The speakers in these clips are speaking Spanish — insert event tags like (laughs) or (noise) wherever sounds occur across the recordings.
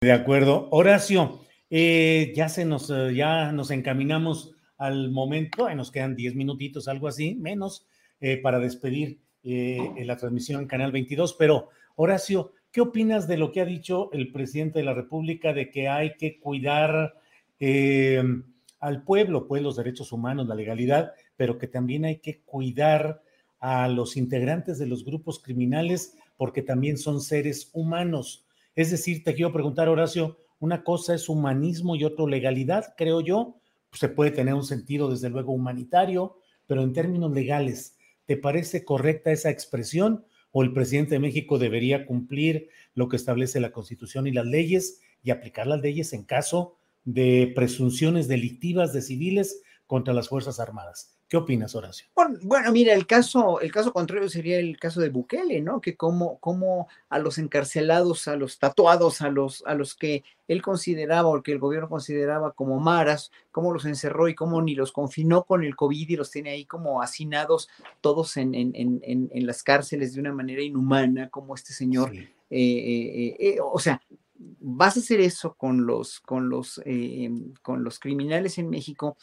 De acuerdo. Horacio, eh, ya, se nos, eh, ya nos encaminamos al momento, eh, nos quedan 10 minutitos, algo así, menos, eh, para despedir la transmisión Canal 22, pero Horacio, ¿qué opinas de lo que ha dicho el presidente de la República de que hay que cuidar al pueblo, pues los derechos humanos, la legalidad, pero que también hay que cuidar a los integrantes de los grupos criminales porque también son seres humanos? Es decir, te quiero preguntar, Horacio, una cosa es humanismo y otra legalidad, creo yo. Pues se puede tener un sentido, desde luego, humanitario, pero en términos legales, ¿te parece correcta esa expresión? ¿O el presidente de México debería cumplir lo que establece la Constitución y las leyes y aplicar las leyes en caso de presunciones delictivas de civiles contra las Fuerzas Armadas? ¿Qué opinas, Horacio? Bueno, bueno, mira, el caso, el caso contrario sería el caso de Bukele, ¿no? Que como, como a los encarcelados, a los tatuados, a los, a los que él consideraba o que el gobierno consideraba como maras, cómo los encerró y cómo ni los confinó con el COVID y los tiene ahí como hacinados todos en, en, en, en las cárceles de una manera inhumana, como este señor. Sí. Eh, eh, eh, o sea, vas a hacer eso con los, con los, eh, con los criminales en México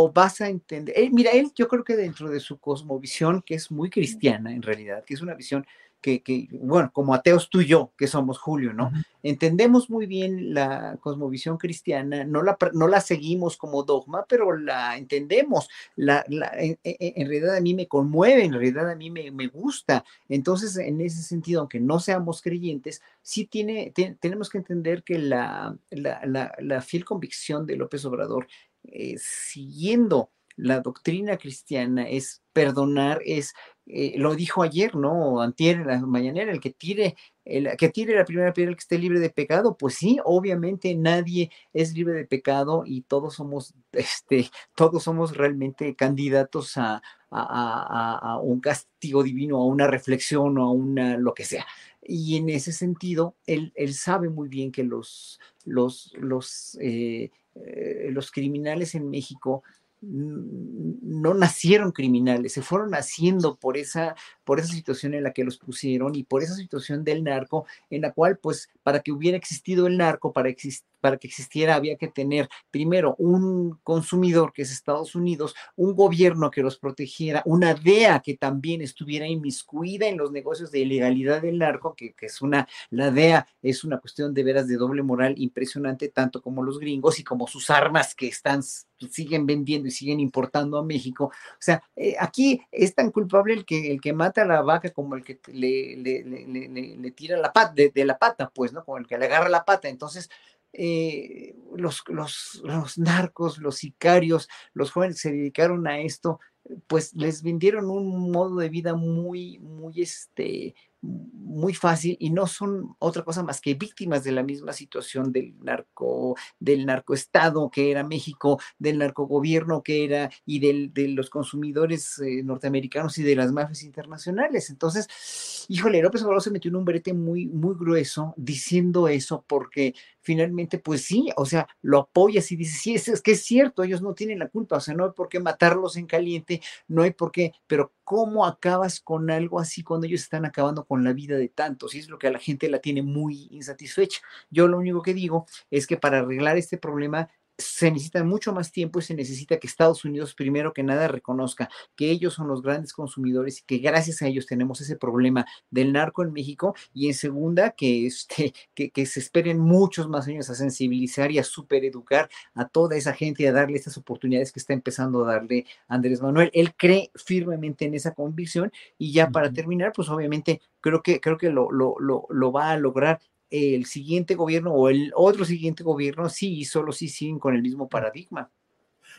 o vas a entender, eh, mira, él yo creo que dentro de su cosmovisión, que es muy cristiana en realidad, que es una visión que, que, bueno, como ateos tú y yo, que somos Julio, ¿no? Entendemos muy bien la cosmovisión cristiana, no la, no la seguimos como dogma, pero la entendemos. La, la- en, realidad a mí me conmueve, en realidad a mí me, me gusta. Entonces, en ese sentido, aunque no seamos creyentes, sí tiene, te- tenemos que entender que la, la, la, la fiel convicción de López Obrador, eh, siguiendo la doctrina cristiana, es perdonar, es, eh, lo dijo ayer, ¿no? Antier la mañanera, el que tire, el que tire la primera piedra el que esté libre de pecado, pues sí, obviamente nadie es libre de pecado y todos somos, (laughs) este, todos somos realmente candidatos a, a- a- un castigo divino, a una reflexión o a una lo que sea. Y en ese sentido, él, él sabe muy bien que los, los, los, eh, eh, los criminales en México no nacieron criminales, se fueron haciendo por esa, por esa situación en la que los pusieron y por esa situación del narco, en la cual, pues, para que hubiera existido el narco, para, exis- para que existiera, había que tener primero un consumidor, que es Estados Unidos, un gobierno que los protegiera, una DEA que también estuviera inmiscuida en los negocios de ilegalidad del narco, que, que es una, la DEA es una cuestión de veras de doble moral impresionante, tanto como los gringos y como sus armas que están, siguen vendiendo y siguen importando a México. O sea, eh, aquí es tan culpable el que, el que mata a la vaca como el que le, le, le, tira la pata, de, de la pata, pues, ¿no? Como el que le agarra la pata. Entonces, eh, los, los, los narcos, los sicarios, los jóvenes que se dedicaron a esto, pues les vendieron un modo de vida muy, muy, este, muy fácil y no son otra cosa más que víctimas de la misma situación del narco, del narcoestado que era México, del narcogobierno que era y del, de los consumidores eh, norteamericanos y de las mafias internacionales. Entonces, híjole, López Obrador se metió en un brete muy, muy grueso diciendo eso porque finalmente, pues sí, o sea, lo apoyas y dices, sí, es, es que es cierto, ellos no tienen la culpa, o sea, no hay por qué matarlos en caliente, no hay por qué, pero ¿cómo acabas con algo así cuando ellos están acabando con la vida de tantos? Y es lo que a la gente la tiene muy insatisfecha. Yo lo único que digo es que para arreglar este problema se necesita mucho más tiempo y se necesita que Estados Unidos, primero que nada, reconozca que ellos son los grandes consumidores y que gracias a ellos tenemos ese problema del narco en México. Y en segunda, que, este, (laughs) que, que se esperen muchos más años a sensibilizar y a supereducar a toda esa gente y a darle estas oportunidades que está empezando a darle Andrés Manuel. Él cree firmemente en esa convicción y ya para terminar, pues obviamente creo que, creo que lo, lo, lo, lo va a lograr el siguiente gobierno o el otro siguiente gobierno sí y solo sí siguen con el mismo paradigma.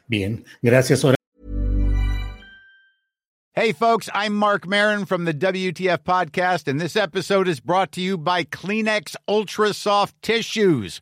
Bien, gracias. Hey, folks, I'm Mark Marin from the WTF Podcast, and this episode is brought to you by Kleenex Ultra Soft Tissues